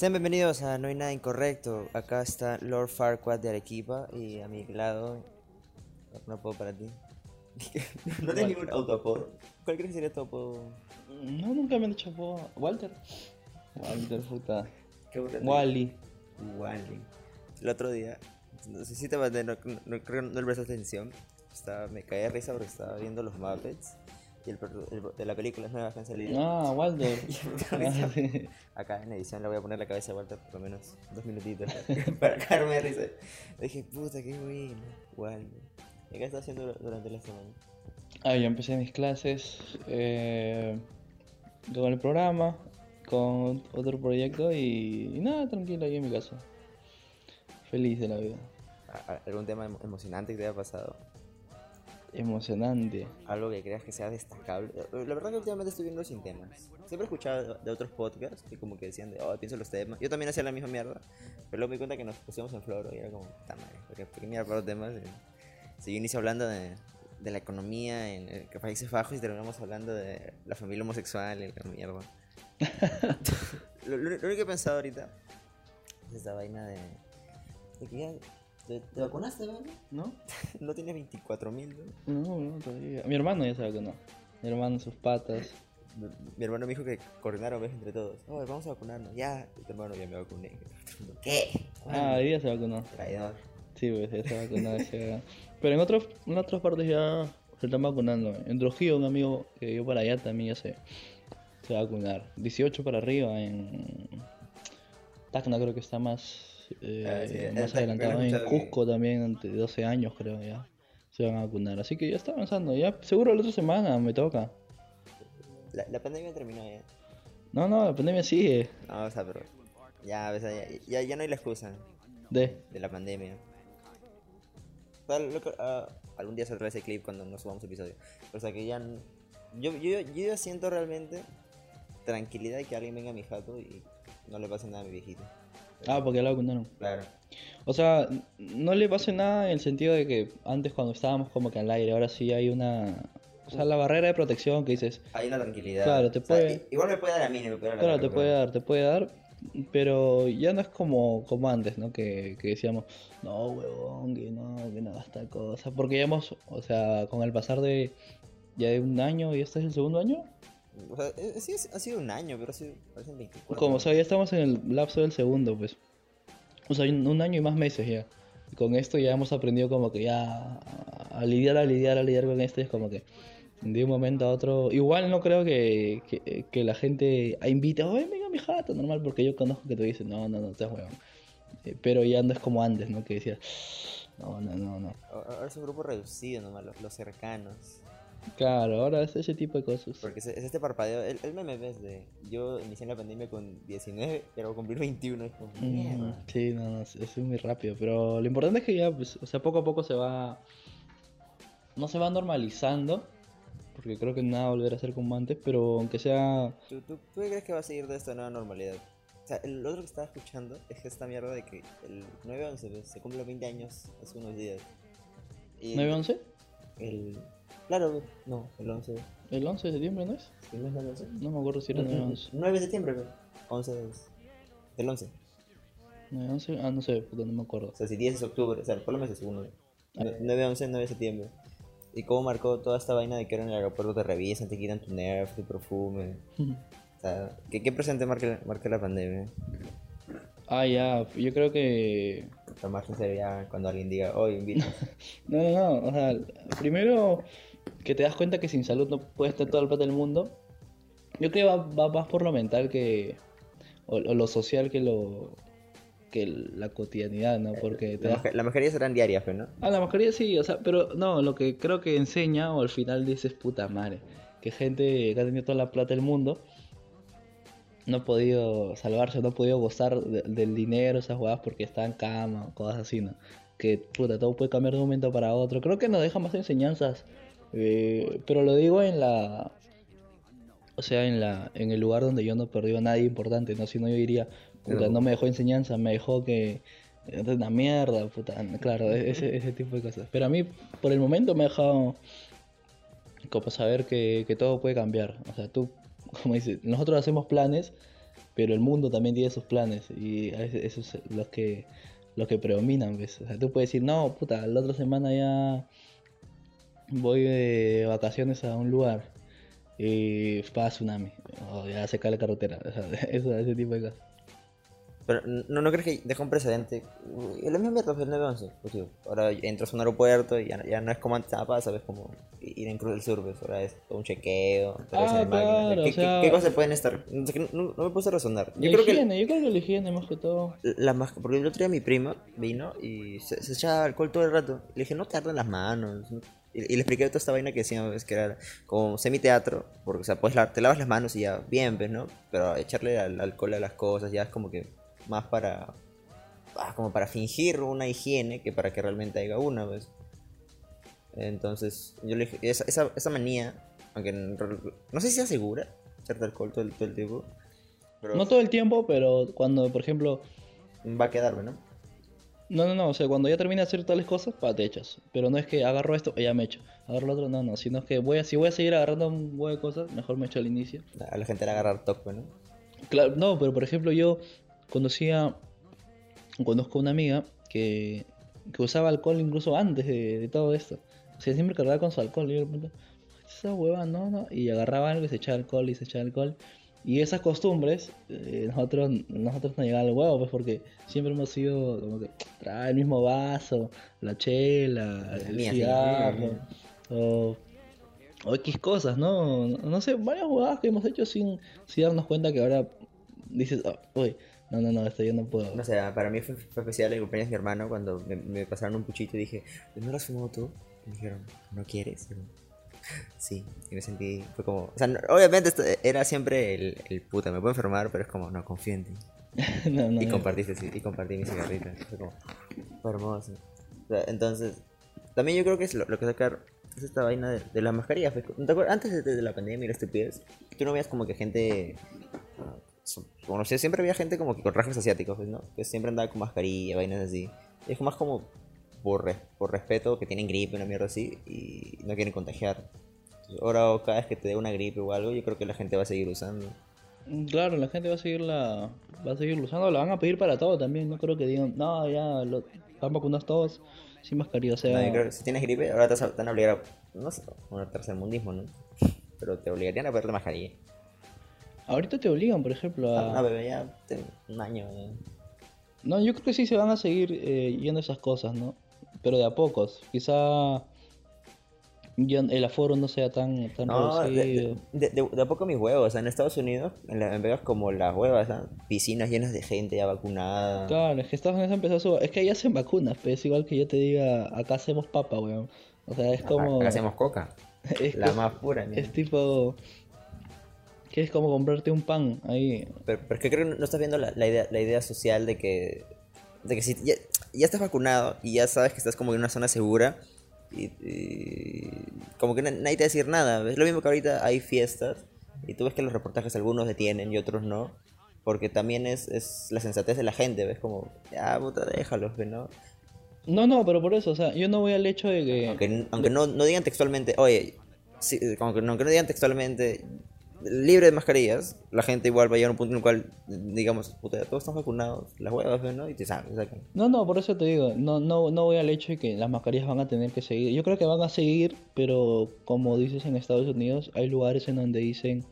Sean bienvenidos a No hay nada incorrecto. Acá está Lord Farquaad de Arequipa y a mi lado. Un apodo para ti. no tienes ningún autoapodo. ¿Cuál crees que sería tu apodo? No, nunca me han dicho apodo. Walter. Walter, puta. ¿Qué Wally. Wally. El otro día, no sé si te mandé, no, no, no creo que no le prestaste atención. Estaba, me caí de risa porque estaba viendo los Muppets y el, de la película nuevas que han salido. Ah, Walter. Ah. Acá en edición le voy a poner la cabeza de Walter por lo menos dos minutitos para caerme de risa. Dije, puta, qué bueno. Wally. ¿Y qué estás haciendo durante la semana? Ah, yo empecé mis clases eh, con el programa, con otro proyecto y, y nada, tranquilo ahí en mi casa. Feliz de la vida. ¿A- a- ¿Algún tema emo- emocionante que te haya pasado? Emocionante. Algo que creas que sea destacable. La verdad que últimamente estoy viendo sin temas. Siempre he escuchado de- otros podcasts que como que decían de, oh, pienso los temas. Yo también hacía la misma mierda, pero luego me di cuenta que nos pusimos en floro y era como, está madre, porque mira para los temas. Si yo inicio hablando de, de la economía en Países Bajos y terminamos hablando de la familia homosexual y la mierda. lo, lo- lo único que he pensado ahorita es esta vaina de... de que ya... ¿Te, te vacunaste, ¿verdad? ¿No? No tienes 24 mil, No, no, todavía. Mi hermano ya sabe que no. Mi hermano, sus patas. Mi, mi hermano me dijo que coordinaron ¿ves? entre todos. Oh, vamos a vacunarnos. Ya, y tu hermano ya me vacuné. ¿Qué? Ah, hoy día se vacunó. Traidor. Sí, pues ya se vacunó. Pero en, otros, en otras partes ya se están vacunando. En Trujillo, un amigo que yo para allá también ya se, se va a vacunar. 18 para arriba. En Tacna creo que está más, eh, más adelantado. En Cusco también, de 12 años creo ya. Se van a vacunar. Así que ya está avanzando. Ya seguro la otra semana me toca. La, la pandemia terminó ya. No, no, la pandemia sigue. No, o sea, pero. Ya, o sea, ya, ya, ya no hay la excusa De. de la pandemia. O sea, lo que- ah, algún día saldrá ese clip cuando no subamos episodio. Pero, o sea, que ya. Yo, yo, yo siento realmente tranquilidad de que alguien venga a mi jato y no le pase nada a mi viejito. Ah, porque la vacunaron. Claro. O sea, no le pasa nada en el sentido de que antes cuando estábamos como que al aire, ahora sí hay una... O sea, la barrera de protección que dices, Hay una tranquilidad. Claro, te O sea, puede- i- igual me puede dar a mí, no me puede dar a la claro, te puede dar, te puede dar, pero ya no es como, como antes, ¿no? Que, que decíamos, no, huevón, que no, que no esta cosa. Porque ya hemos, o sea, con el pasar de ya de un año y este es el segundo año, O sea, eh, sí, ha sido un año, pero ha sido, parecen 24. como, o sea, ya estamos en el lapso del segundo, pues. O sea, un, año y más meses ya. Y con esto ya hemos aprendido como que ya a, lidiar, a lidiar, a lidiar con esto. y Es como que de un momento a otro. Igual no creo que, que, que la gente invite, oye, venga mi jato, normal, porque yo conozco que te dicen, no, no, no, te huevón. Eh, Pero ya no es como antes, ¿no? Que decías, no, no, no, no. Ahora es un grupo reducido nomás, los, los cercanos. Claro, ahora es ese tipo de cosas. Porque es, es este parpadeo. El, el meme ves de. Yo inicié la pandemia con 19 y ahora voy a cumplir 21. Es como, Mm. Sí, no, no, es, es muy rápido, pero lo importante es que ya, pues, o sea, poco a poco se va, no se va normalizando, porque creo que nada volverá a ser como antes, pero aunque sea, ¿Tú, tú, crees que va a seguir de esta nueva normalidad? O sea, el otro que estaba escuchando es esta mierda de que el 9-11 ¿ves? se cumple 20 años hace unos días. Y 9-11, El. Claro, no, el 11. el 11 de septiembre, ¿no es? ¿sí no es el 11? No me acuerdo si era 9-11. 9 de septiembre, ¿ves? 11 es. El 11. 9-11, ah, no sé, puta, no me acuerdo. O sea, si 10 es octubre, o sea, por lo menos es uno. 9 11 9 de septiembre. Y cómo marcó toda esta vaina de que ahora en el aeropuerto te revisan, te quitan tu nerf, tu perfume. O sea, ¿qué, qué presente marca, marca la pandemia? Ah, ya, yo creo que... Tomarse ya cuando alguien diga, oye, invita. No, no, no, o sea, primero que te das cuenta que sin salud no puedes tener todo el plata del mundo. Yo creo que va, va más por lo mental que... O, o lo social que lo... que la cotidianidad, ¿no? Porque te La, das... la serán diarias, pues, ¿no? Ah, la mascarilla sí, o sea, pero no, lo que creo que enseña o al final dices puta madre, que gente que ha tenido toda la plata del mundo no ha podido salvarse, no ha podido gozar de- del dinero, esas jugadas porque está en cama, cosas así, ¿no? Que puta, todo puede cambiar de un momento para otro. Creo que nos deja más enseñanzas, eh, pero lo digo en la, o sea, en la, en el lugar donde yo no perdí a nadie importante, ¿no? Si no yo diría, puta, no me dejó enseñanza, me dejó que es una mierda, puta, claro, e- ese, ese tipo de cosas. Pero a mí, por el momento, me ha dejado como saber que, que todo puede cambiar. O sea, tú, como dices, nosotros hacemos planes, pero el mundo también tiene sus planes y esos son los que, los que predominan, ¿ves? O sea, tú puedes decir, no, puta, la otra semana ya voy de vacaciones a un lugar y pasa tsunami, o ya se cae la carretera, o sea, eso, ese tipo de cosas. Pero no, no crees que deja un precedente. Es la misma mierda del 911. Pues, tío, ahora entras a un aeropuerto y ya, ya no es como antes ¿sabes? Como ir en Cruz del Sur, pues ahora es todo un chequeo. Ah, el claro, ¿Qué, o sea- qué- qué cosas pueden estar? No, que no- no me puse a razonar. Yo creo que higiene, yo creo que la higiene más que todo. la más, porque el otro día mi prima vino y se, se echaba alcohol todo el rato. Le dije, no te arden las manos. ¿no? Y, y le expliqué toda esta vaina que decíamos que era como semiteatro, porque o sea, pues la- te lavas las manos y ya, bien, pues, ¿no? Pero echarle al- alcohol a las cosas ya es como que más para, ah, como para fingir una higiene que para que realmente haya una, pues. Entonces, yo le dije, esa, esa, esa manía, aunque no sé si sea segura, echarte alcohol todo el, todo el tiempo, pero No todo el tiempo, pero cuando, por ejemplo, va a quedarme, ¿no? No, no, no, o sea, cuando ya termina de hacer tales cosas, pa, te echas. Pero no es que agarro esto y ya me echo. Agarro lo otro, no, no, sino que voy a, si voy a seguir agarrando un huevo de cosas, mejor me echo al inicio. A la gente le a agarrar toque, ¿no? Claro, no, pero por ejemplo yo conocía, conozco una amiga que, que usaba alcohol incluso antes de, de todo esto. O sea, siempre cargaba con su alcohol. Y yo esa hueva, no, no. Y agarraba algo y se echaba alcohol y se echaba alcohol. Y esas costumbres, eh, nosotros, nosotros nos llegaban al huevo, pues porque siempre hemos sido como que trae el mismo vaso, la chela, el mía, sí, cigarro, o, o X cosas, ¿no? No, no sé, varias jugadas que hemos hecho sin, sin darnos cuenta que ahora dices, "Ah, uy, no, no, no, esto yo no puedo. No sé, para mí fue, fue especial el cumpleaños de mi hermano cuando me, me pasaron un puchito y dije, ¿no lo has fumado tú? Y me dijeron, ¿no quieres? Sí, y me sentí, fue como, o sea, no- obviamente esto era siempre el, el puta, me puedo enfermar, pero es como, no, confío en ti. No, no, Y compartiste, y compartí mi cigarrita, fue como, fue hermoso. O sea, entonces, también yo creo que es lo, lo que sacar es esta vaina de, de las mascarillas. ¿te acuerdas? Antes de, de la pandemia y la estupidez, tú no veías como que gente ah, so- como no sé, siempre había gente como que con rasgos asiáticos, pues, ¿no? Que siempre andaba con mascarilla, vainas así. Es más como por, res- por respeto que tienen gripe, una mierda así, y no quieren contagiar. Entonces, ahora o cada vez que te dé una gripe o algo, yo creo que la gente va a seguir usando. Mm, Claro, la gente va a seguir la, va a seguir usando, la van a pedir para todo también. No creo que digan, no, ya lo, están vacunados todos sin mascarilla. O sea, No, yo creo que si tienes gripe, ahora te, van a obligar a, no sé, un tercermundismo, ¿no? Pero te obligarían a ponerte mascarilla. ahorita te obligan, por ejemplo, Ah, a... no, bebé, ya un año. No, yo creo que sí se van a seguir eh, yendo esas cosas, ¿no? Pero de a pocos. Quizá el aforo no sea tan, tan No, de, reducido. de, de- de a poco mis huevos. O sea, en Estados Unidos, en, la, en Vegas como las huevas, piscinas llenas de gente ya vacunada. Claro, es que Estados Unidos empezó a su... Es que ahí hacen vacunas, pero es igual que yo te diga, acá hacemos papa, weón. O sea, es como... Acá hacemos coca, es la que- más pura. mira. Es tipo... Que es como comprarte un pan ahí. Pero, pero es que creo que no estás viendo la, la idea, la idea social de que, de que si ya, ya estás vacunado y ya sabes que estás como en una zona segura, y, y como que na- nadie te va a decir nada. Es lo mismo que ahorita hay fiestas y tú ves que los reportajes algunos detienen y otros no. Porque también es, es la sensatez de la gente, ves como, ya, puta, déjalos, ¿no? No, no, pero por eso, o sea, yo no voy al hecho de que... Aunque, aunque no, no digan textualmente, oye, sí, aunque no digan textualmente libre de mascarillas, la gente igual va a llegar a un punto en el cual, digamos, puta, todos están vacunados, las huevas, ¿no? Y te sacan, sacan. No, no, por eso te digo, no, no, no voy al hecho de que las mascarillas van a tener que seguir. Yo creo que van a seguir, pero como dices en Estados Unidos, hay lugares en donde dicen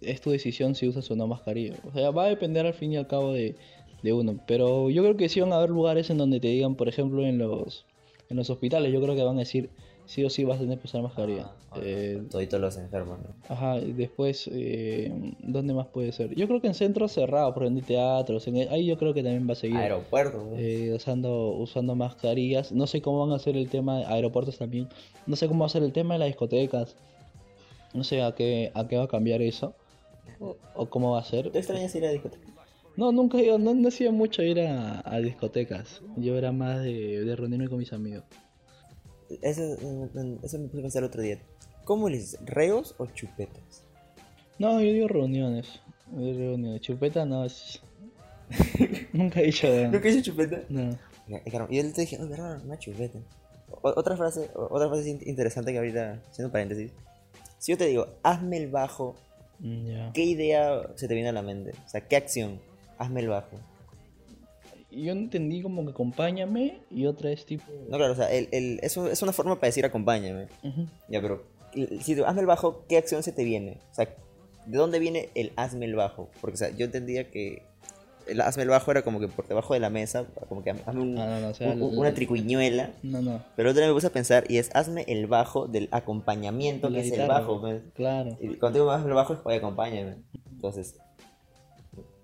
es tu decisión si usas o no mascarilla. O sea, va a depender al fin y al cabo de, de uno. Pero yo creo que sí van a haber lugares en donde te digan, por ejemplo, en los, en los hospitales, yo creo que van a decir sí o sí vas a tener que usar mascarilla. Eh, Toditos los enfermos, ¿no? Ajá, y después, eh, ¿dónde más puede ser? Yo creo que en centros cerrados, por ejemplo, en teatros, en, ahí yo creo que también va a seguir Aeropuertos, eh, usando, usando mascarillas. No sé cómo van a hacer el tema de aeropuertos también. No sé cómo va a ser el tema de las discotecas. No sé a qué, a qué va a cambiar eso. o, o cómo va a ser. ¿Te extrañas ir a la discoteca? No, nunca he ido, no, no he sido mucho ir a, a discotecas. Yo era más de, de reunirme con mis amigos. Eso, eso me puse a pensar el otro día. ¿Cómo les dices? ¿Reos o chupetas? No, yo digo reuniones. Chupeta no es. nunca he dicho. ¿Nunca hice chupeta? No. Claro, yo te dije, oh, verdad, una chupeta. O- otra frase, otra frase in- interesante que ahorita, haciendo paréntesis. Si yo te digo, hazme el bajo, Mm. ¿qué idea se te viene a la mente? O sea, ¿qué acción? Hazme el bajo. Yo entendí como que acompáñame y otra es tipo. No, claro, o sea, el, el, eso es una forma para decir acompáñame. Ya, pero si tú hazme el bajo, ¿qué acción se te viene? O sea, ¿de dónde viene el hazme el bajo? Porque, o sea, yo entendía que el hazme el bajo era como que por debajo de la mesa, como que hazme un- Ah, no, no, o sea, un- un- el- una tricuñuela. No, no. Pero otra vez me puse a pensar y es hazme el bajo del acompañamiento La que es el bajo. Claro. Y cuando digo hazme el bajo es oye, acompáñame. Entonces,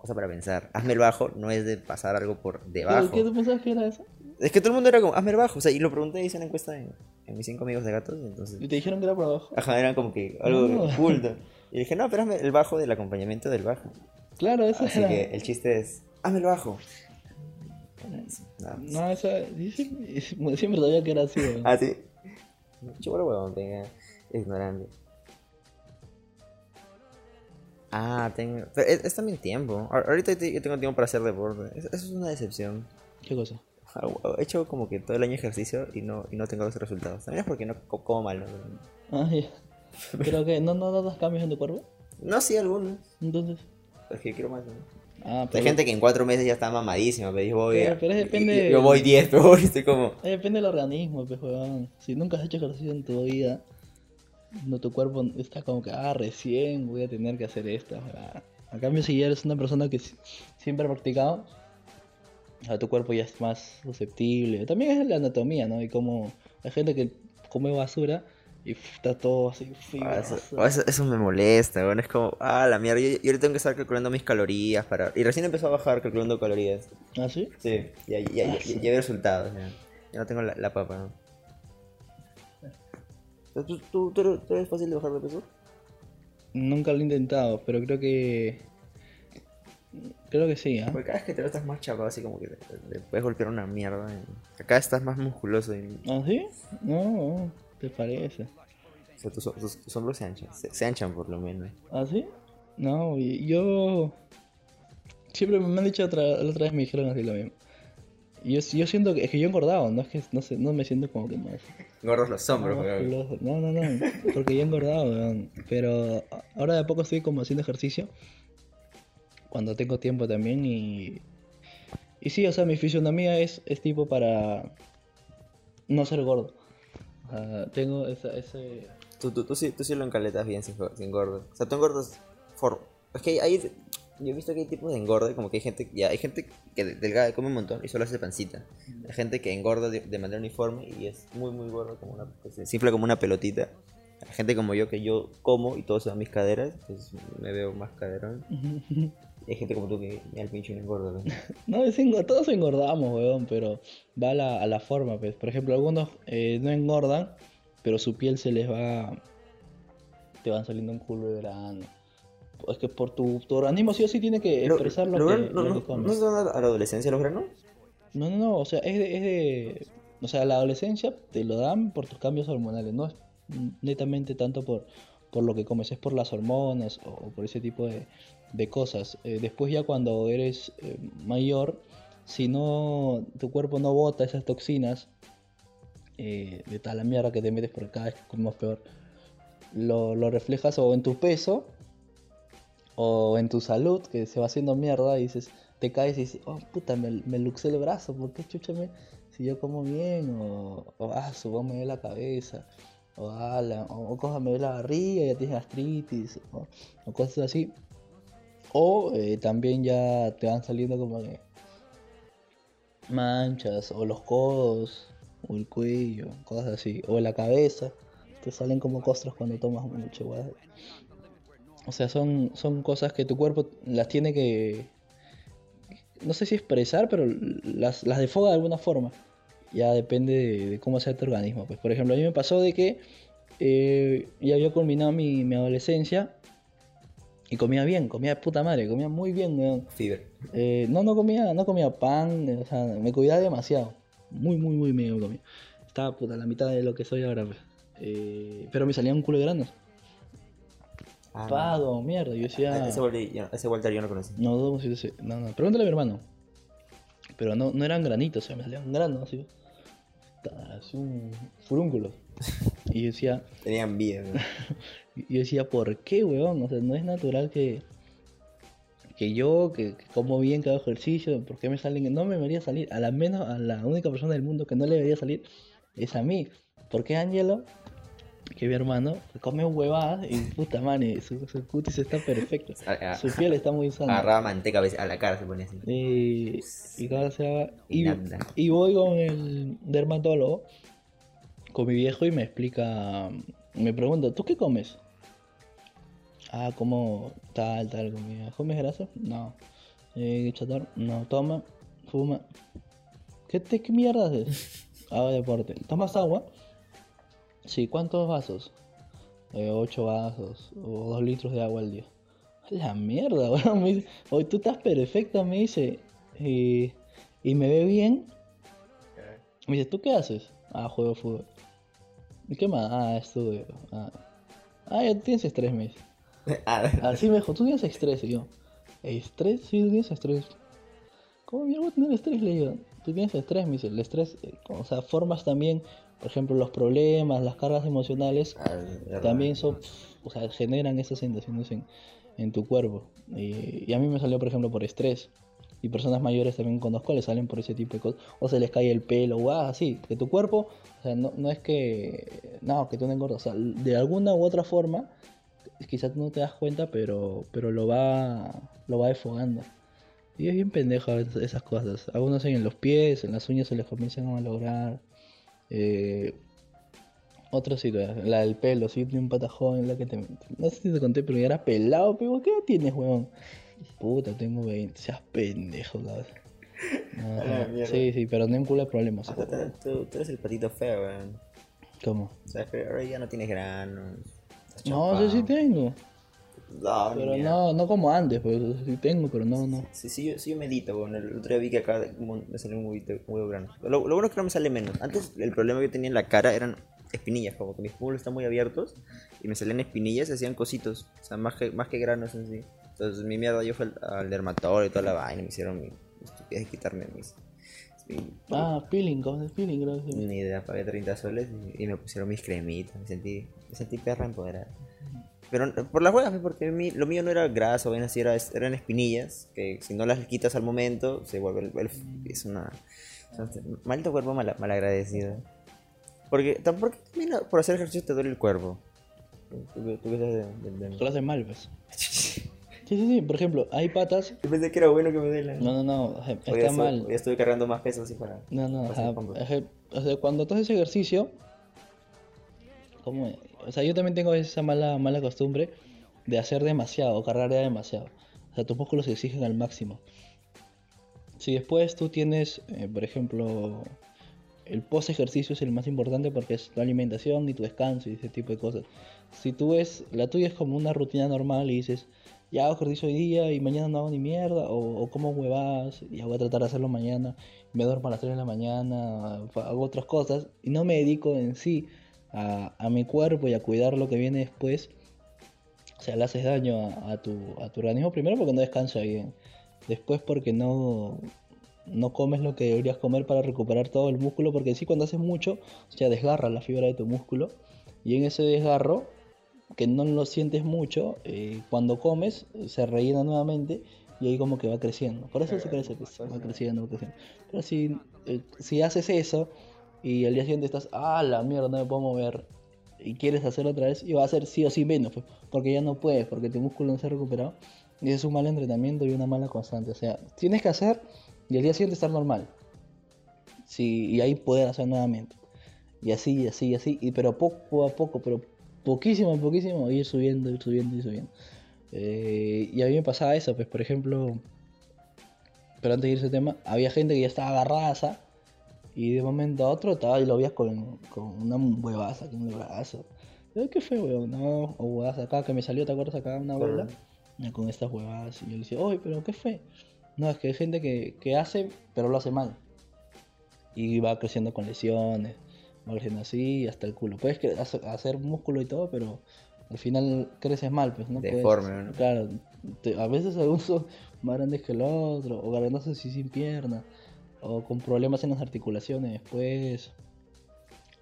cosa para pensar. Hazme el bajo no es de pasar algo por debajo. ¿Qué, ¿Qué tú pensabas que era eso? Es que todo el mundo era como hazme el bajo. O sea, y lo pregunté, hice una encuesta en, en mis cinco amigos de gatos. y Entonces, ¿Y te dijeron que era por abajo? ajá, eran como que algo No. oculto. Y dije, no, pero hazme el bajo del acompañamiento del bajo. Claro, eso Así era. que el chiste es, hazme el bajo. No, esa. sí, sí, Siempre sabía que era así. weón. Ah, sí. Chulo huevón, tenga. Ignorante. Ah, tengo. Pero es, es también tiempo. Ahor- Ahorita yo tengo tiempo para hacer deporte. Es- Eso es una decepción. ¿Qué cosa? Ah, He hecho como que todo el año ejercicio y no, y no tengo los resultados. También es porque no co- como mal, ¿no? Ah, ya. Pero que no, no notas cambios en tu cuerpo. No, sí, algunos. Entonces. Pero es que quiero más. ¿no? Ah, Hay pero. gente que en cuatro meses ya está mamadísima, pero yo voy. Pero- pero depende- Yo voy 10, pero estoy como. Depende del organismo, pues. Si nunca has hecho ejercicio en tu vida, no tu cuerpo está como que, ah, recién voy a tener que hacer esto. ah. A cambio, si ya eres una persona que si- siempre ha practicado, a tu cuerpo ya es más susceptible. También es la anatomía, ¿no? Y como hay gente que come basura y está todo así Ah, eso, eso, eso me molesta, bueno, es como, ah, la mierda, yo, yo ahorita tengo que estar calculando mis calorías para... Y recién empezó a bajar calculando calorías. ¿Ah, sí? Sí, ya, ya, ya, ya, ya veo resultados, ya. Ya no tengo la, la papa, ¿no? ¿Tú, tú, tú eres, tú eres fácil de bajar de peso? Nunca lo he intentado, pero creo que... Creo que sí, ¿ah? Porque cada vez que te ves estás más chapado, así como que te, te puedes golpear una mierda. y- Acá estás más musculoso y... ¿Ah, sí? No, no, ¿te parece? O sea, tus, tus- tus hombros se anchan, se, se anchan por lo menos. ¿Ah, sí? No, yo. Siempre me han dicho otra, la otra vez me dijeron así lo mismo. Yo, yo siento que es que yo engordado, no es que no, sé, no me siento como que más. Gordos los hombros, musculoso. No, no, no, porque yo he engordado, weón. Pero ahora de a poco estoy como haciendo ejercicio. Cuando tengo tiempo también y. Y sí, o sea, mi fisionomía es, es tipo para no ser gordo. Tengo esa, ese. Tú, tú, tú, sí, tú sí lo encaletas bien sin, sin gordo. O sea, tú engordas for... Es que hay- Yo he visto que hay tipos de engorde, como que hay gente... Ya, hay gente que de- delgada come un montón y solo hace pancita. Hay gente que engorda de, de manera uniforme y es muy, muy gordo, como una... pues, simple como una pelotita. Hay gente como yo que yo como y todo se va a mis caderas, pues me veo más caderón. Y hay gente como tú que al pincho y no engorda. ¿no? Es engor- todos engordamos, weón, pero va a la, a la forma, pues. Por ejemplo, algunos eh, no engordan, pero su piel se les va... Te van saliendo un culo de grano. Es que por tu, tu organismo sí o sí tiene que expresar lo, lo que, no, lo no, que comes. ¿No se dan a a la adolescencia los granos? No, no, no, o sea, es de, es de... O sea, la adolescencia te lo dan por tus cambios hormonales, no es netamente tanto por, por lo que comes, es por las hormonas o, o por ese tipo de, de cosas. Eh, después ya cuando eres eh, mayor, si no, tu cuerpo no bota esas toxinas, eh, de tal la mierda que te metes por cada vez que comes peor, lo, lo reflejas o en tu peso o en tu salud, que se va haciendo mierda y dices, te caes y dices, oh puta, me, me luxé el brazo, ¿por qué chúchame si yo como bien? O, o ah, subo me ve la cabeza, o ah, o, o la barriga, ya tienes gastritis, o, o cosas así. O eh, también ya te van saliendo como que manchas, o los codos, o el cuello, cosas así, o la cabeza, te salen como costras cuando tomas mucho guada. O sea, son, son cosas que tu cuerpo las tiene que. No sé si expresar, pero las, las defoga de alguna forma. Ya depende de, de cómo sea tu organismo. Pues, por ejemplo, a mí me pasó de que eh, ya había culminado mi, mi adolescencia Y comía bien, comía de puta madre, comía muy bien, weón. Eh, no, no comía, no comía pan, o sea, me cuidaba demasiado. Muy, muy, muy medio comía. Estaba puta la mitad de lo que soy ahora, pues. Eh, pero me salía un culo de granos. Ah, no. Pago, mierda. Yo decía. Ese, Walter, yo- ese Walter yo no conocí. No, no, no, no. Pregúntale a mi hermano. Pero no, no eran granitos, o sea, me salían granos así. Así un furúnculo. Y yo decía, Tenían vida. y yo decía, ¿por qué, weón? O sea, no es natural que, que yo, que, que como bien, que hago ejercicio, ¿por qué me salen? No me debería salir. A la menos, a la única persona del mundo que no le debería salir es a mí. ¿Por qué Angelo? Que mi hermano come huevadas y puta madre, su, su cutis está perfecto. Su piel está muy sana. Agarraba manteca a la cara, se ponía así. Y, y, se y, y voy con el dermatólogo, con mi viejo, y me explica, me pregunta, ¿tú qué comes? Ah, como tal, tal comida. ¿Comes grasa? No. Eh, chatar? No. Toma, fuma. ¿Qué, te, qué mierda haces? Hago deporte. ¿Tomas agua? Sí, ¿cuántos vasos? Eh, ocho vasos o dos litros de agua al día. La mierda, weón. Me Oye, tú estás perfecta, me dice. Y, y me ve bien. Me dice, ¿tú qué haces? Ah, juego fútbol. ¿Y qué más? Ah, estudio. Ah, ah ya tienes estrés, me dice. Así me dijo, tú tienes estrés. Y yo, ¿estrés? Sí, tú tienes estrés. ¿Cómo mierda voy a tener estrés? Le digo, tú tienes estrés, me dice. El estrés, eh, o sea, formas también, por ejemplo, los problemas, las cargas emocionales ah, también son, o sea, generan esas sensaciones en, en tu cuerpo. Y, y a mí me salió, por ejemplo, por estrés. Y personas mayores también conozco les salen por ese tipo de cosas. O se les cae el pelo, o ah, así. Que tu cuerpo, o sea, no, no es que, no, que tú no engordas. O sea, de alguna u otra forma, quizás tú no te das cuenta, pero, pero lo va, lo va desfogando. Y es bien pendejo esas cosas. Algunos en los pies, en las uñas se les comienzan a malograr. Eh, otra situación, la del pelo, sí, tiene un patajón, la que te... No sé si te conté, pero ya era pelado, pero ¿qué tienes, weón? Puta, tengo 20, seas pendejo, cabrón. No, A la no, mierda. sí, sí, pero no en culo de problemas. Ah, tú, tú- tú eres el patito feo, weón. ¿Cómo? O sea, que ahora ya no tienes granos. No, sí, sí tengo. No, Pero mira. no, no como antes, pues sí tengo, pero no, no. Sí, sí, yo, sí yo medito, weón. El otro día vi que acá me salió un huevito, huevo. Lo, lo bueno es que no me sale menos. Antes el problema que tenía en la cara eran espinillas, como que mis pómulos están muy abiertos y me salían espinillas y hacían cositos. O sea, más que, más que granos en sí. Entonces mi mierda, yo fui al, al dermatólogo y toda la vaina, me hicieron mi estupidez de quitarme mis... mi- Ah, peeling, ¿cómo es peeling? Sí. Ni idea, pagué 30 soles y, y me pusieron mis cremitas. Me sentí, me sentí perra empoderada. Pero por las huevas, pues, porque mi- lo mío no era grasa o bien así, era, eran espinillas que si no las quitas al momento, se vuelve. el- el- es una. Maldito cuerpo mal, malagradecido. Porque tampoco también por hacer ejercicio te duele el cuerpo. ¿Tú, tú de- de- de- Lo hacen mal, pues. Sí, sí, sí, por ejemplo, hay patas. Yo pensé que era bueno que me duela. No, no, no, Hoy está mal. ya estuve cargando más peso así para. No, no, para ajá, hacer compras. ajá, o sea, cuando tú haces ejercicio, ¿cómo es? O sea, yo también tengo esa mala, mala costumbre de hacer demasiado, cargar ya demasiado. O sea, tus músculos se exigen al máximo. Si después tú tienes, eh, por ejemplo, el post ejercicio es el más importante porque es tu alimentación y tu descanso y ese tipo de cosas. Si tú ves, la tuya es como una rutina normal y dices, ya hago ejercicio hoy día y mañana no hago ni mierda, o, o como huevas, y voy a tratar de hacerlo mañana, me duermo a las 3 de la mañana, hago otras cosas, y no me dedico en sí a, a mi cuerpo y a cuidar lo que viene después, o sea, le haces daño a, a tu, a tu organismo, primero porque no descansa bien, después porque no, no comes lo que deberías comer para recuperar todo el músculo, porque sí cuando haces mucho, o sea, desgarra la fibra de tu músculo, y en ese desgarro que no lo sientes mucho, eh, cuando comes se rellena nuevamente y ahí como que va creciendo. Por eso se crece, pues, va creciendo, va creciendo. Pero si, eh, si haces eso y al día siguiente estás, ah, la mierda, no me puedo mover y quieres hacer otra vez, y va a ser sí o sí menos, pues, porque ya no puedes, porque tu músculo no se ha recuperado. Y es un mal entrenamiento y una mala constante. O sea, tienes que hacer y al día siguiente estar normal. Sí, y ahí poder hacer nuevamente. Y así, y así, y así, y, pero poco a poco, pero poquísimo a poquísimo, ir subiendo, ir subiendo, ir subiendo. Eh, y a mí me pasaba eso, pues por ejemplo, pero antes de ir a ese tema, había gente que ya estaba agarrada y de momento a otro estaba y lo veías con, con una huevaza, con un brazo. Yo, ¿Qué fue? No, o huevaza acá que me salió, ¿te acuerdas acá? Una bola. con estas huevadas. Y yo le decía, oye, pero ¿qué fue? No, es que hay gente que, que hace, pero lo hace mal. Y va creciendo con lesiones, va creciendo así, hasta el culo. Puedes hacer- músculo y todo, pero al final creces mal, pues, ¿no? Puedes- Deforme, ¿no? Claro, te- a veces algunos son más grandes que el otro, o grandes así sin pierna, o con problemas en las articulaciones después.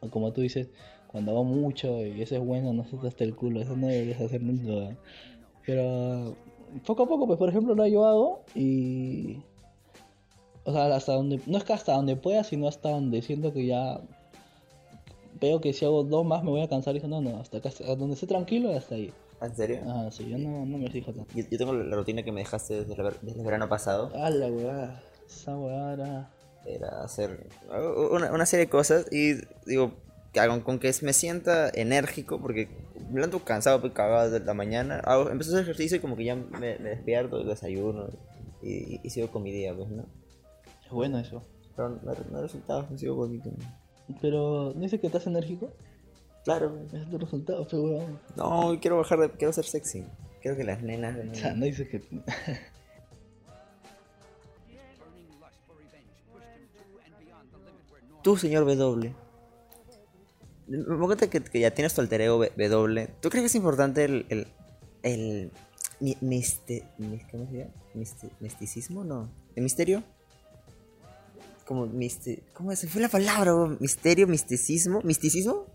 O como tú dices, cuando hago mucho y eso es bueno, no se te hasta el culo, eso no deberías hacer nunca. Pero poco a poco, pues por ejemplo, no yo hago y. O sea, hasta donde. No es que hasta donde pueda, sino hasta donde siento que ya. Veo que si hago dos más me voy a cansar y digo, no, no, hasta acá, hasta donde esté tranquilo, hasta ahí. ¿Ah, ¿En serio? Ah, sí, yo no, no me fijo tanto. Yo, yo tengo la rutina que me dejaste desde, el desde el verano pasado. Ah, la weá, esa weá era. Era hacer una, una serie de cosas y digo, que hago con que me sienta enérgico, porque me levanto cansado, pues cagado de la mañana. Hago, empiezo a hacer ejercicio y como que ya me, me despierto, desayuno y, y sigo con mi día, pues, ¿no? Es bueno eso. Pero no, no sigo bonito. Pero, ¿no dice que estás enérgico? Claro, es tu resultado, pero weón. no, quiero bajar de, quiero ser sexy. Quiero que las nenas... O sea, no dice que. Tú, señor W. Me cuenta que, que ya tienes tu alter ego W-. ¿Tú crees que es importante el. el. el. mi- miste- mis- ¿Cómo se llama? Misti- ¿Misticismo? No. ¿El misterio? Como misti ¿Cómo? Se fue la palabra. ¿Misterio? ¿Misticismo? ¿Misticismo?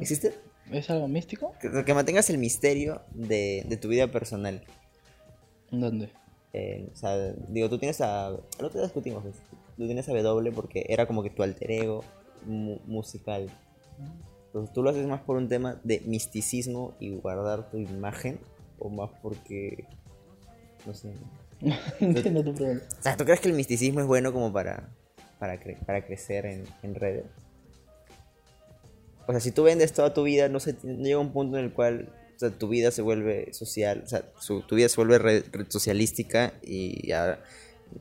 ¿Existe? ¿Es algo místico? Que, que mantengas el misterio de, de tu vida personal. ¿Dónde? Eh, o sea, digo, tú tienes a. Otro día discutimos, tú tienes a W porque era como que tu alter ego mu- musical. Entonces, ¿tú lo haces más por un tema de misticismo y guardar tu imagen? ¿O más porque.? No sé. No entiendo tu pregunta. O sea, ¿tú crees que el misticismo es bueno como para. para, cre- para crecer en, en redes? O sea, si tú vendes toda tu vida, no sé, no llega un punto en el cual o sea, tu vida se vuelve social, o sea, su- tu vida se vuelve red, red socialística y ya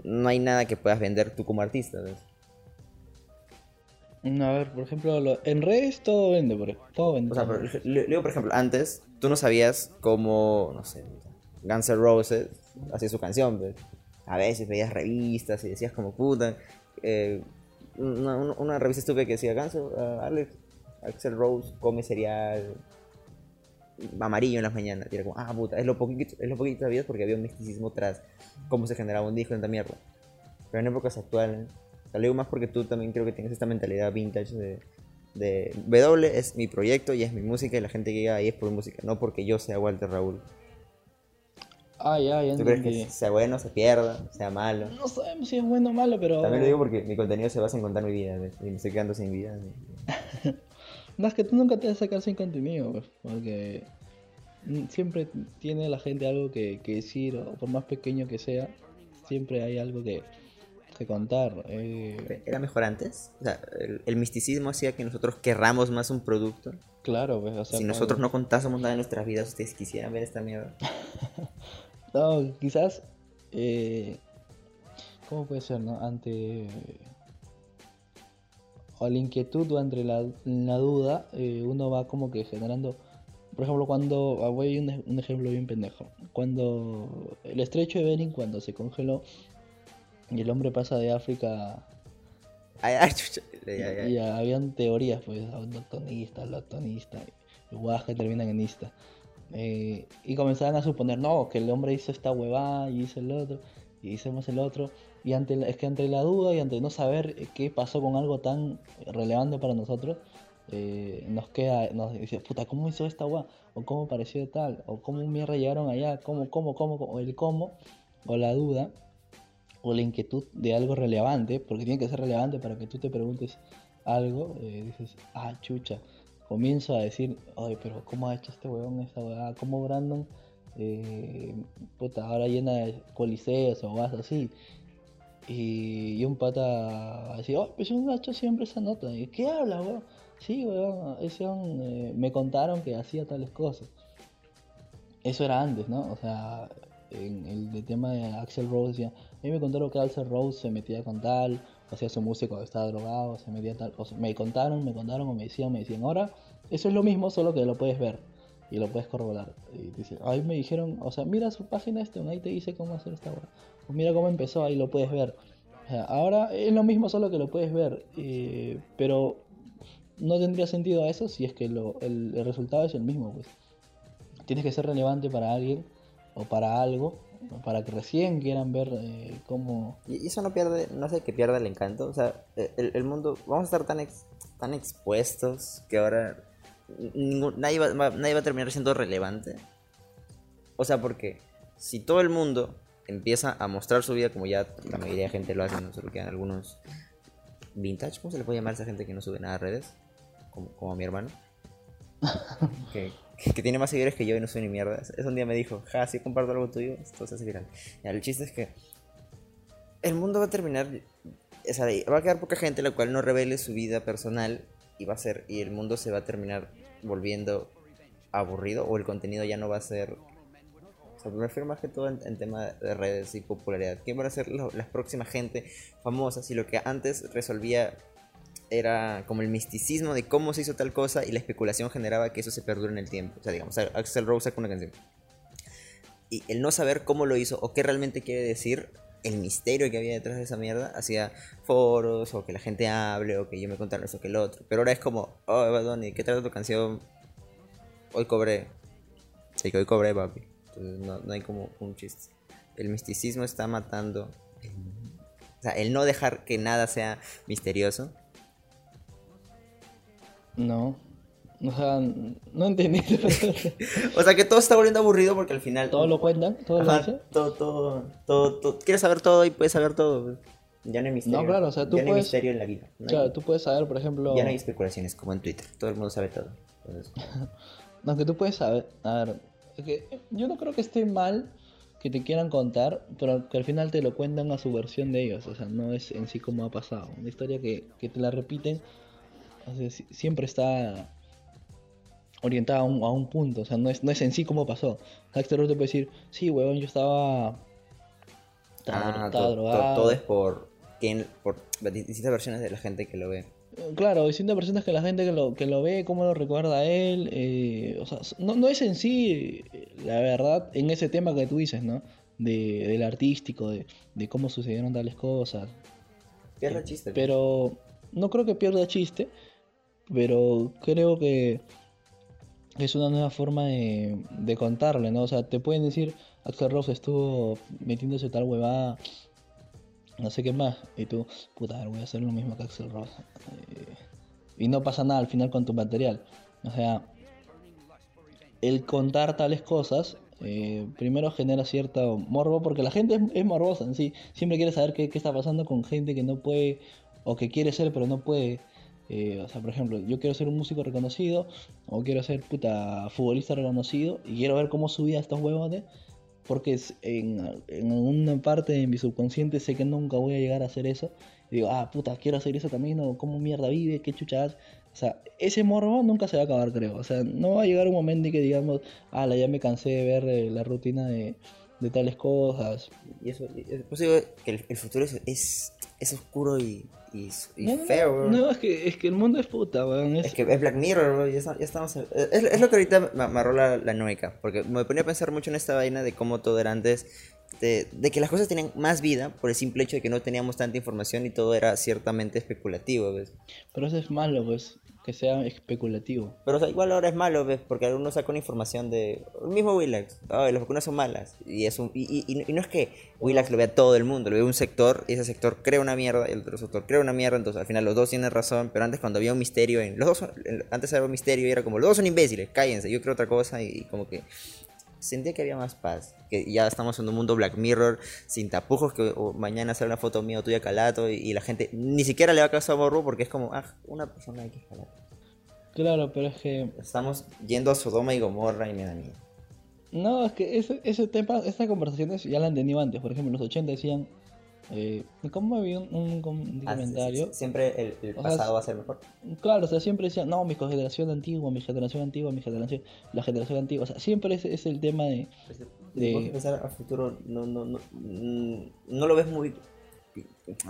no hay nada que puedas vender tú como artista. ¿ves? Mm, A ver, por ejemplo, lo- en redes todo vende, por ejemplo. Todo vende. O sea, por, vende. le- le digo, por ejemplo, antes tú no sabías cómo, no sé, Guns N' Roses hacía su canción, ¿ves? A veces veías revistas y decías como puta. eh, una, revista estúpida que decía Guns uh, Alex, Axel Rose come cereal amarillo en las mañanas. Y era como, ah, puta, es lo poquito, es lo poquito que sabías porque había un misticismo tras cómo se generaba un disco en esta mierda. Pero en épocas actuales, lo digo más porque tú también creo que tienes esta mentalidad vintage de, de W es mi proyecto y es mi música y la gente que llega ahí es por música, no porque yo sea Walter Raúl. Ah, ya, ya ¿Tú crees que sea bueno, se pierda, sea malo? No sabemos si es bueno o malo, pero. También lo digo porque mi contenido se basa en contar mi vida ¿ves? y me estoy quedando sin vida. No, es que tú nunca te vas a sacar sin contenido, pues, porque siempre tiene la gente algo que, que decir, o por más pequeño que sea, siempre hay algo que, que contar. eh, ¿Era mejor antes? O sea, el, el misticismo hacía que nosotros querramos más un producto. claro, pues, o sea, si nosotros no contásemos nada de nuestras vidas, ustedes quisieran ver esta mierda. No, quizás. Eh, ¿Cómo puede ser, no? Ante. O la inquietud o entre la, la duda, eh, uno va como que generando. Por ejemplo, cuando. ah, Voy a un, un ejemplo bien pendejo. Cuando. El estrecho de Bering, cuando se congeló. Y el hombre pasa de África. Ay, chucha. Y habían teorías, pues, autotonista, lotonista, y guajas que terminan en ista. Eh, y comenzaban a suponer, no, que el hombre hizo esta huevada y hizo el otro, y hicimos el otro. Y ante es que ante la duda y ante no saber eh, qué pasó con algo tan relevante para nosotros, eh, nos queda, nos dice, puta, ¿cómo hizo esta hueá? O cómo pareció tal, o cómo mierda llegaron allá, cómo, cómo, cómo, o el cómo, o la duda o la inquietud de algo relevante, porque tiene que ser relevante para que tú te preguntes algo, eh, dices, ah, chucha, comienzo a decir, oye, pero ¿cómo ha hecho este huevón esta huevada? ¿Cómo Brandon, puta, ahora llena de coliseos o vas así? Y, un pata va a decir, oh, pues un gacho siempre esa nota. ¿Y qué habla, weón? Sí, weón, ese eh, me contaron que hacía tales cosas. Eso era antes, ¿no? O sea, en el, de tema de Axel Rose decía, a mí me contaron que Axel Rose se metía con tal, hacía su música cuando estaba drogado, se metía tal, o sea, me contaron, me contaron, o me decían, me decían, ahora, eso es lo mismo, solo que lo puedes ver. y lo puedes corroborar. Y dice, ahí me dijeron, o sea, mira su página este, ahí te dice cómo hacer esta hora. O mira cómo empezó, ahí lo puedes ver. Ahora es lo mismo, solo que lo puedes ver. eh, pero no tendría sentido eso si es que lo, el, resultado es el mismo, pues. Tienes que ser relevante para alguien o para algo, para que recién quieran ver eh, cómo... Y eso no pierde, no sé que pierda el encanto. O sea, el, el mundo, vamos a estar tan, ex- tan expuestos que ahora ningún- nadie, va- nadie va a terminar siendo relevante. O sea, porque si todo el mundo empieza a mostrar su vida como ya la mayoría de gente lo hace, no solo quedan algunos vintage, ¿cómo se le puede llamar a esa gente que no sube nada a redes? Como, como a mi hermano. que, tiene más seguidores que yo y no sube ni mierda. Es un día me dijo, ja, si comparto algo tuyo, esto se hace viral. Ya, el chiste es que el mundo va a terminar, o sea, va a quedar poca gente la cual no revele su vida personal y va a ser, y el mundo se va a terminar volviendo aburrido o el contenido ya no va a ser, sea, me refiero más que todo en, en tema de redes y popularidad. ¿Quién van a ser las próximas gente famosa si lo que antes resolvía era como el misticismo de cómo se hizo tal cosa y la especulación generaba que eso se perdure en el tiempo? O sea, digamos, Axel Rose saca una canción y el no saber cómo lo hizo o qué realmente quiere decir, el misterio que había detrás de esa mierda, hacía foros o que la gente hable o que yo me contara eso que el otro. Pero ahora es como, oh, Bad Bunny, ¿qué trata tu canción? Hoy cobré. Sí, que hoy cobré, papi. Entonces no, no hay como un chiste. El misticismo está matando. el- O sea, el no dejar que nada sea misterioso. No. O sea, no entendí. O sea, que todo está volviendo aburrido porque al final... ¿Todo lo cuentan? ¿Todo lo Ajá, dicen? todo, todo, todo, todo. Quieres saber todo y puedes saber todo. Ya no hay misterio. No, claro, o sea, tú ya no hay misterio en la vida. No hay- Claro, tú puedes saber, por ejemplo... Ya no hay especulaciones como en Twitter. Todo el mundo sabe todo. Entonces, No, que tú puedes saber. A ver, que yo no creo que esté mal que te quieran contar, pero que al final te lo cuentan a su versión de ellos. O sea, no es en sí como ha pasado. Una historia que, que te la repiten, o sea, si- siempre está orientada a un, a un punto. O sea, no es, no es en sí como pasó. Dexter te puede decir, sí, huevón, yo estaba. Estaba, ah, estaba todo, es por, por distintas versiones de la gente que lo ve. Claro, distintas personas que la gente que lo, que lo ve, cómo lo recuerda a él. eh, o sea, no, no es en sí, eh, la verdad, en ese tema que tú dices, ¿no? De, del artístico, de, de cómo sucedieron tales cosas. Pierde el chiste. Pero no creo que pierda chiste, pero creo que es una nueva forma de, de contarle, ¿no? O sea, te pueden decir, Axel Rose estuvo metiéndose tal huevada, no sé qué más, y tú, puta, voy a hacer lo mismo que Axel Rose. Eh, y no pasa nada al final con tu material. O sea, el contar tales cosas eh, primero genera cierto morbo porque la gente es, es morbosa en sí. Siempre quiere saber qué, qué está pasando con gente que no puede o que quiere ser pero no puede. Eh, o sea, por ejemplo, yo quiero ser un músico reconocido o quiero ser puta futbolista reconocido y quiero ver cómo subía estos huevones porque en, en una parte de mi subconsciente sé que nunca voy a llegar a hacer eso. Y digo, ah, puta, quiero hacer eso también, o cómo mierda vive, qué chucha hace. O sea, ese morbo nunca se va a acabar, creo. O sea, no va a llegar un momento en que digamos, ah, ya me cansé de ver eh, la rutina de, de tales cosas. Y eso, y- es posible que el, el futuro es, es, es oscuro y, y, y No, no, feo, bro. No, es que, es que el mundo es puta, weón. Es, Es que es Black Mirror, bro, ya, estamos... en- Es, es lo que ahorita me amarró la, la noica, porque me ponía a pensar mucho en esta vaina de cómo todo era antes, de, de que las cosas tenían más vida por el simple hecho de que no teníamos tanta información y todo era ciertamente especulativo, ¿ves? Pero eso es malo, pues, que sea especulativo. Pero o sea, igual ahora es malo, ¿ves? Porque uno saca una información de... El mismo Willax, "Ay, las vacunas son malas. Y, es un- y, y- no es que Willax lo vea todo el mundo, lo ve un sector y ese sector crea una mierda y el otro sector crea una mierda, entonces al final los dos tienen razón, pero antes cuando había un misterio, en, los dos, antes había un misterio y era como, los dos son imbéciles, cállense, yo creo otra cosa y como que sentía que había más paz, que ya estamos en un mundo Black Mirror, sin tapujos, que mañana sale una foto mía o tuya calato y, y la gente ni siquiera le va a causar morbo porque es como, ah, una persona hay que jalar. Claro, pero es que Estamos yendo a Sodoma y Gomorra y me da miedo. No, es que ese, ese tema, estas conversaciones ya la han tenido antes. Por ejemplo, en los 80 decían. Eh, ¿Cómo había un, un com- un Ah, comentario? sí, sí, Siempre el, el O sea, pasado va a ser mejor. Claro, o sea, siempre decían, no, mi generación antigua, mi generación antigua, mi generación, la generación antigua. O sea, siempre es, es el tema de. De- Vos pensar a futuro, no, no, no, mm, no lo ves muy.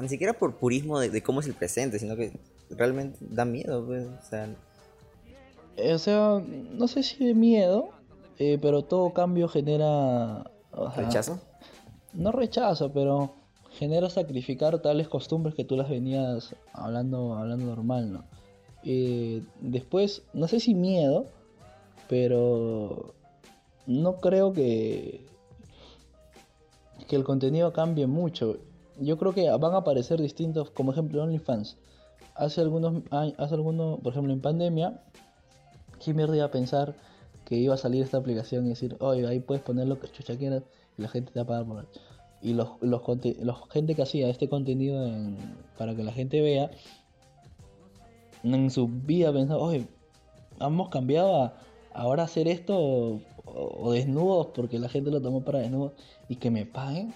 Ni siquiera por purismo de, de cómo es el presente, sino que realmente da miedo, pues. O sea, Eh, O sea, no sé si de miedo, eh, pero todo cambio genera... o sea, ¿Rechazo? No rechazo, pero genera sacrificar tales costumbres que tú las venías hablando, hablando normal, ¿no? Eh, después, no sé si miedo, pero no creo que, que el contenido cambie mucho. Yo creo que van a aparecer distintos, como ejemplo OnlyFans. Hace algunos hace algunos, por ejemplo en pandemia, ¿quién mierda iba a pensar que iba a salir esta aplicación y decir, oye, ahí puedes poner lo que chucha quieras y la gente te va a pagar por él? Y los, los, gente que hacía este contenido en- para que la gente vea, en su vida pensaba, oye, hemos cambiado a ahora hacer esto o, o desnudos porque la gente lo tomó para desnudos y que me paguen.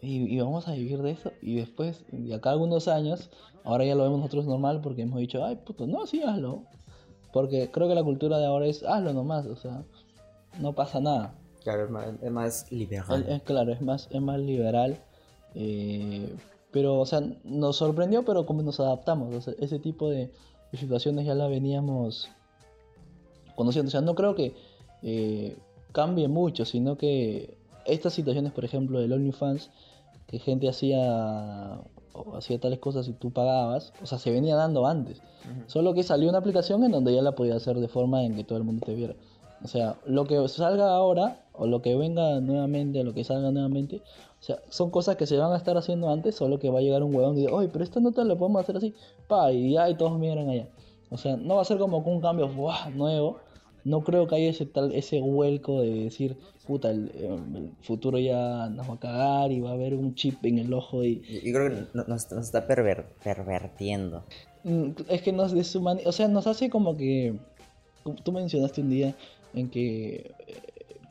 Y, vamos a vivir de eso. Y después, de acá algunos años, ahora ya lo vemos nosotros normal porque hemos dicho, ay, puto, no, sí, hazlo. Porque creo que la cultura de ahora es hazlo nomás, o sea, no pasa nada. Claro, es más, es más liberal. Es, es claro, es más, es más liberal. eh, pero, o sea, nos sorprendió, pero como nos adaptamos. o sea, ese tipo de, situaciones ya la veníamos conociendo. O sea, no creo que eh, cambie mucho, sino que estas situaciones, por ejemplo, del OnlyFans, que gente hacía o hacía tales cosas y tú pagabas, o sea, se venía dando antes. Solo que salió una aplicación en donde ya la podía hacer de forma en que todo el mundo te viera. O sea, lo que salga ahora, o lo que venga nuevamente, o lo que salga nuevamente, o sea, son cosas que se van a estar haciendo antes, solo que va a llegar un huevón y dice, oye, pero esta nota lo podemos hacer así, pa, y ya, y todos miran allá. O sea, no va a ser como un cambio ¡buah! nuevo. No creo que haya ese tal ese vuelco de decir, puta, el, el futuro ya nos va a cagar y va a haber un chip en el ojo y, Yo creo que no- nos, nos está perver- pervertiendo. Mm, Es que nos deshumaniza, o sea, nos hace como que, tú mencionaste un día en que, eh,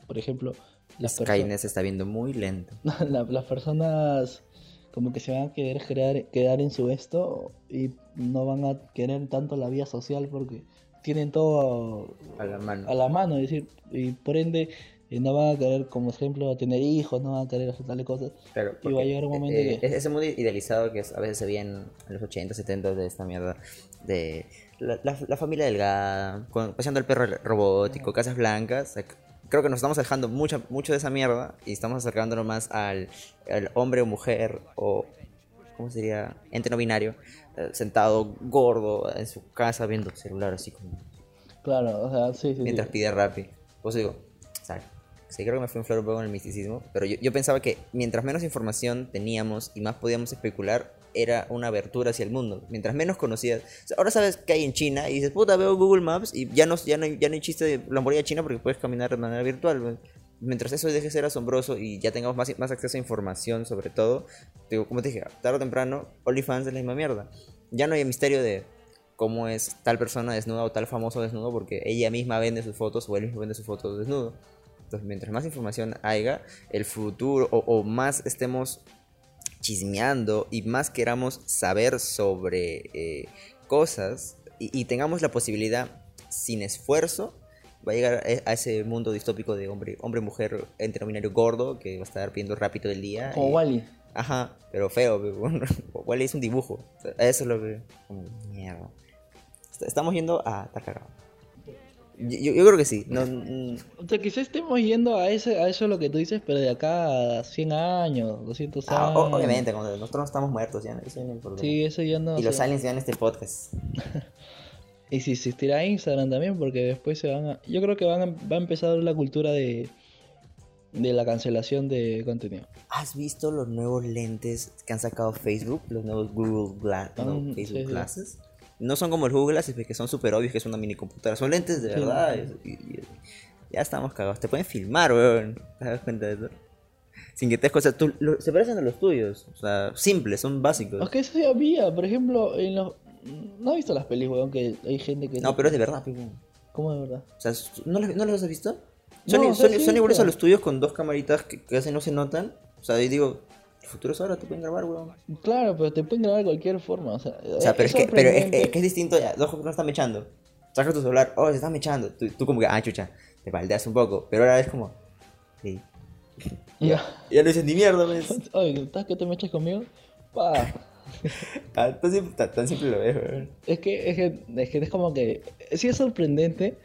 por ejemplo, las, Skynet se está viendo muy lento. la- las personas como que se van a querer crear, quedar en su esto y no van a querer tanto la vida social porque tienen todo A la mano. a la mano, es decir, y por ende eh, no van a querer, como ejemplo, tener hijos, no van a querer hacer tales cosas. Claro, Y va a llegar un momento eh, que- es- Ese mundo idealizado que a veces se veía en, los 80, 70 de esta mierda. De la, la- la familia delgada, con, paseando el perro robótico, casas blancas. creo que nos estamos alejando mucho, mucho de esa mierda y estamos acercándonos más al, al hombre o mujer o, ¿cómo sería? Ente no binario, eh, sentado gordo en su casa viendo celular así como Claro, o sea, sí, sí. sí. mientras pide Rappi. Pues digo, sea, sí creo que me fui a inflar un poco en el misticismo, pero yo, yo pensaba que mientras menos información teníamos y más podíamos especular, era una abertura hacia el mundo. Mientras menos conocías, ahora sabes qué hay en China y dices, puta, veo Google Maps y ya no, ya no, ya no hay chiste de la muralla china porque puedes caminar de manera virtual. Mientras eso deje de ser asombroso y ya tengamos más, más acceso a información sobre todo, digo, como te dije, tarde o temprano, OnlyFans es la misma mierda. Ya no hay misterio de cómo es tal persona desnuda o tal famoso desnudo porque ella misma vende sus fotos o él mismo vende sus fotos desnudo. Entonces, mientras más información haya, el futuro o, o más estemos chismeando y más queramos saber sobre eh, cosas y, y tengamos la posibilidad sin esfuerzo, va a llegar a, ese mundo distópico de hombre, hombre, mujer, entre binario gordo que va a estar pidiendo rápido el día. Como y- Wally. Ajá, pero feo. pero Wally es un dibujo. Eso es lo que. como, mierda. Est- Estamos yendo a. Cagado. Yo, yo- creo que sí. No, mm, O sea, quizás estemos yendo a, ese, a eso lo que tú dices, pero de acá a 100 años, 200 ah, años. o- obviamente, nosotros no estamos muertos, ya, eso no importa. Sí, eso ya no. y los sé. aliens vean este podcast. Y si existirá Instagram también, porque después se van a. Yo creo que van a, va a empezar la cultura de. de la cancelación de contenido. ¿Has visto los nuevos lentes que han sacado Facebook? Los nuevos Google Gla- no, Ah, Facebook sí, sí. Glasses. No son como el Google Glasses, que son súper obvios que es una mini computadora. Son lentes de verdad. y- y- ya estamos cagados. Te pueden filmar, weón. ¿Te das cuenta de eso? Sin que te cosas. Tú, lo- se parecen a los tuyos. O sea, simples, son básicos. Es que eso ya había, por ejemplo, en los. No he visto las películas, aunque hay gente que. No, pero es de verdad, pico. ¿Cómo de verdad? O sea, ¿no los, ¿no los has visto? No, Son, o sea, son- sí, son iguales a los tuyos con dos camaritas que casi no se notan. O sea, y digo, el futuro es ahora, te pueden grabar, weón. Claro, pero te pueden grabar de cualquier forma. O sea, O sea, pero es, que, pero es, sorprendente. es que es distinto, ya, dos no están mechando. Sacas tu celular, oh, se están mechando. Tú, tú como que, ah, chucha, te baldeas un poco. Pero ahora es como, sí. Ya. Ya no dices ni mierda, ¿ves? Oye, ¿estás que te me echas conmigo? Pa. Ah, tan, simple, tan, tan simple lo es, weón. Es que, es que, es que es como que, sí es sorprendente,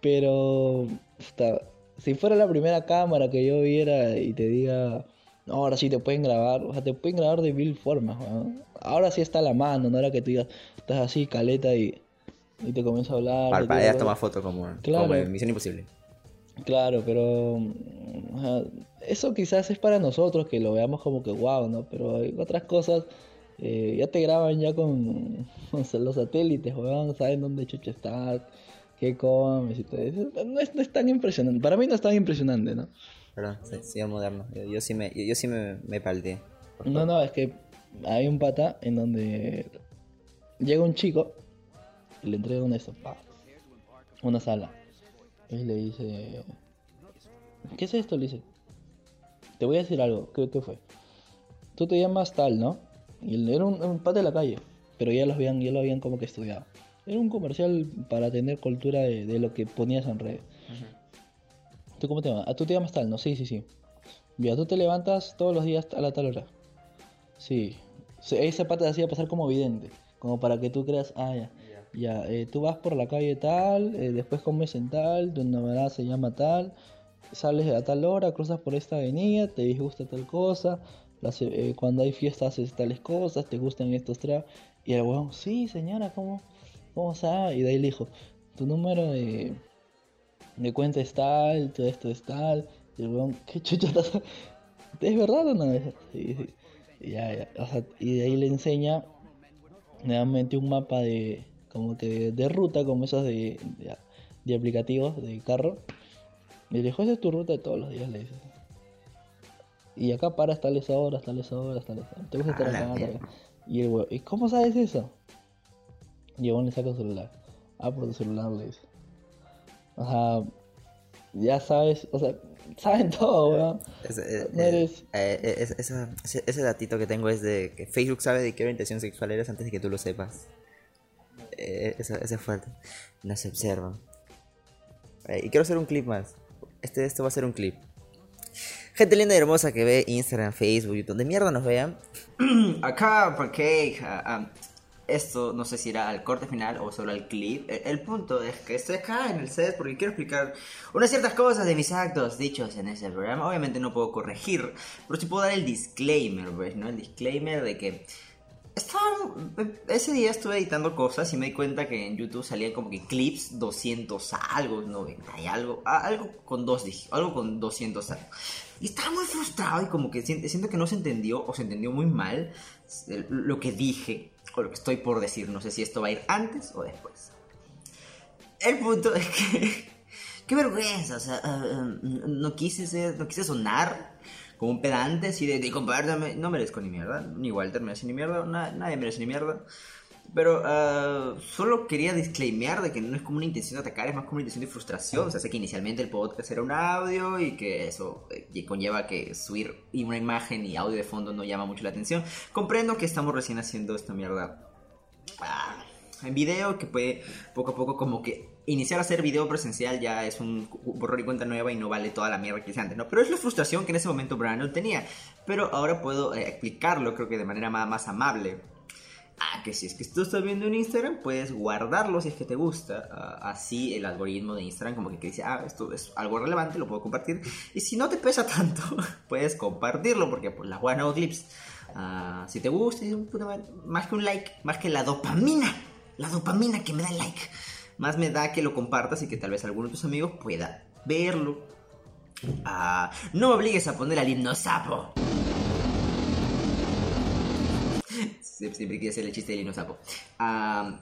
pero puta, si fuera la primera cámara que yo viera y te diga, no, ahora sí te pueden grabar, o sea, te pueden grabar de mil formas, weón. Ahora sí está a la mano, no era que tú digas, estás así, caleta y, y te comienza a hablar. te Parpadeas, digo, toma foto como, Claro. como en Misión Imposible. Claro, pero o sea, eso quizás es para nosotros que lo veamos como que wow, ¿no? Pero hay otras cosas, eh, ya te graban ya con, con los satélites, weón, saben dónde chucha estás, qué comes y todo eso. No es, no es tan impresionante, para mí no es tan impresionante, ¿no? Perdón, sí, moderno. Yo, yo sí me, yo, yo sí me, me palteé. No, no, es que hay un pata en donde llega un chico y le entrega un esto, pa, una sala. Y le dice, ¿qué es esto? Le dice, te voy a decir algo, ¿qué, qué fue? Tú te llamas tal, ¿no? Y era un, un pata de la calle, pero ya lo habían, ya lo habían como que estudiado. Era un comercial para tener cultura de, de lo que ponías en redes. ¿Tú cómo te llamas? Ah, tú te llamas tal, ¿no? Sí, sí, sí. Ya, tú te levantas todos los días a la tal hora. Sí. Ese pata te hacía pasar como vidente. Como para que tú creas, ah, ya. Ya, eh, tú vas por la calle tal, eh, después comes en tal, tu novedad se llama tal, sales a tal hora, cruzas por esta avenida, te disgusta tal cosa, las, eh, cuando hay fiestas haces tales cosas, te gustan estos tragos. Y el weón, sí, señora, ¿cómo, cómo sabe? Y de ahí le dijo, tu número de, de cuenta es tal, todo esto es tal. Y el weón, ¿qué chucha estás? ¿Es verdad o no? Sí, sí. Y ya, ya. O sea, y de ahí le enseña nuevamente un mapa de como que de, de ruta, como esos de, de, de aplicativos de carro. Y le dijo, esa es tu ruta de todos los días, le dice. Y acá paras tales horas, tales horas, tales horas. Te gusta estar A acá. Y el weón, ¿y cómo sabes eso? Y el weón le saca el celular. Ah, por tu celular le dice. O sea, ya sabes, o sea, saben todo, weón. Ese, eh, No eh, eres- eh, eh, esa- ese, ese datito que tengo es de que Facebook sabe de qué orientación sexual eres antes de que tú lo sepas. Eh, eso, eso es fuerte. No se observan. Eh, y quiero hacer un clip más. Este, este va a ser un clip. Gente linda y hermosa que ve Instagram, Facebook, YouTube, donde mierda nos vean. Acá, porque esto no sé si irá al corte final o solo al clip. El, el punto es que estoy acá en el set porque quiero explicar unas ciertas cosas de mis actos dichos en ese programa. Obviamente no puedo corregir, pero sí puedo dar el disclaimer, ¿ves? ¿no? El disclaimer de que estaba, ese día estuve editando cosas y me di cuenta que en YouTube salían como que clips 200 algo, 90 y algo, algo con dos algo con 200 algo. Y estaba muy frustrado y como que siento, que no se entendió o se entendió muy mal lo que dije o lo que estoy por decir. No sé si esto va a ir antes o después. El punto es que... Qué vergüenza, o sea, ah, no quise ser, no quise sonar como un pedante así de, de compártame. No merezco ni mierda, ni Walter merece ni mierda, na- nadie merece ni mierda. Pero ah, solo quería disclaimear de que no es como una intención de atacar, es más como una intención de frustración. O sea, sé que inicialmente el podcast era un audio y que eso eh, conlleva que subir una imagen y audio de fondo no llama mucho la atención. Comprendo que estamos recién haciendo esta mierda ah, en video que puede poco a poco como que iniciar a hacer video presencial ya es un borror y cuenta nueva y no vale toda la mierda que hice antes, ¿no? Pero es la frustración que en ese momento Brian tenía. Pero ahora puedo eh, explicarlo creo que de manera más, más amable. Ah, que si es que tú estás viendo en Instagram, puedes guardarlo si es que te gusta. Ah, así el algoritmo de Instagram como que, dice, ah, esto es algo relevante, lo puedo compartir. Y si no te pesa tanto, puedes compartirlo porque pues las buenas clips. Ah, si te gusta, puta madre, más que un like, más que la dopamina, la dopamina que me da el like, más me da que lo compartas y que tal vez alguno de tus amigos pueda verlo. Ah, no me obligues a poner al himno sapo. Sie- Siempre quise hacer el chiste del himno sapo. Ah,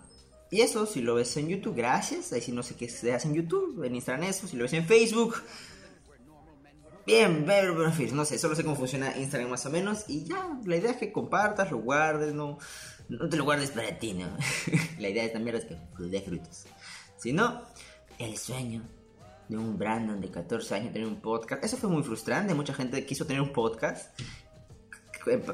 y eso, si lo ves en YouTube, gracias. Ahí sí no sé qué se hace en YouTube, en Instagram eso. Si lo ves en Facebook, Bien, en fin, no sé, solo sé cómo funciona Instagram más o menos. Y ya, la idea es que compartas, lo guardes, no, no te lo guardes para ti, ¿no? la idea de esta mierda es que dé frutos. Si no, el sueño de un Brandon de 14 años tener un podcast, eso fue muy frustrante. Mucha gente quiso tener un podcast.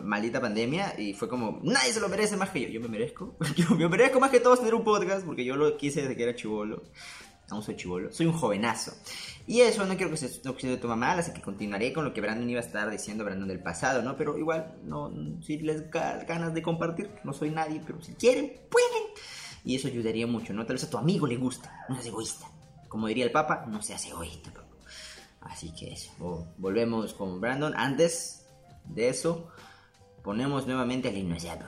Maldita pandemia y fue como, nadie se lo merece más que yo. Yo me merezco. Yo me merezco más que todos tener un podcast porque yo lo quise desde que era chivolo. aún soy chivolo, soy un jovenazo. Y eso no quiero que se, no que se toma mal, así que continuaré con lo que Brandon iba a estar diciendo, Brandon del pasado, ¿no? Pero igual, no, si les ga- ganas de compartir, no soy nadie, pero si quieren, pueden. Y eso ayudaría mucho, ¿no? Tal vez a tu amigo le gusta, no seas egoísta. Como diría el Papa, no seas egoísta. Así que eso, volvemos con Brandon. Antes de eso, ponemos nuevamente al himno Yabo.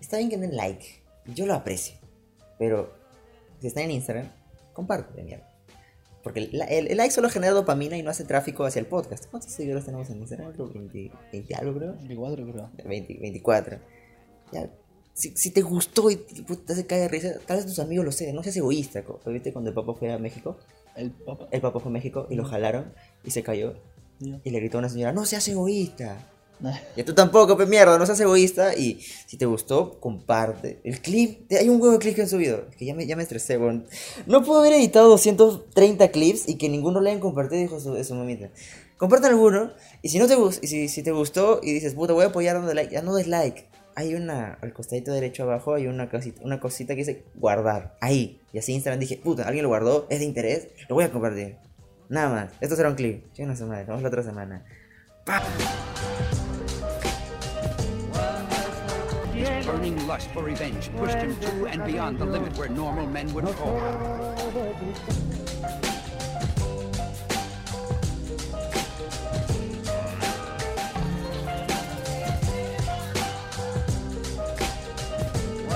Está bien que den like. Yo lo aprecio. Pero si está en Instagram, comparte de mierda. Porque el, el- el like solo genera dopamina y no hace tráfico hacia el podcast. ¿Cuántos seguidores tenemos en Instagram? Creo 20, 20 algo, creo. 24 creo. 20, 24. Ya, si, si te gustó y te hace caer de risa, tal vez tus amigos lo sean. No seas egoísta. ¿Viste cuando el papá fue a México? El papá. El papá fue a México y lo jalaron y se cayó. Y le gritó a una señora, no seas egoísta. Y tú tampoco, pues mierda, no seas egoísta. Y si te gustó, comparte. El clip, hay un huevo de clips que han subido. Que ya me, ya me estresé. No puedo haber editado 230 clips y que ninguno le hayan compartido, dijo su, su mamita. Compartan alguno. Y si no te gustó, y si, si te gustó y dices, puta, voy a apoyar dando like, ya no des like. Hay una, al costadito derecho abajo, hay una cosita, una cosita que dice guardar. Ahí. Y así Instagram dije, puta, alguien lo guardó, es de interés, lo voy a compartir. Nada más. Esto será un clip. Una semana, vamos la otra semana. His burning lust for revenge pushed him to and beyond the limit where normal men would fall.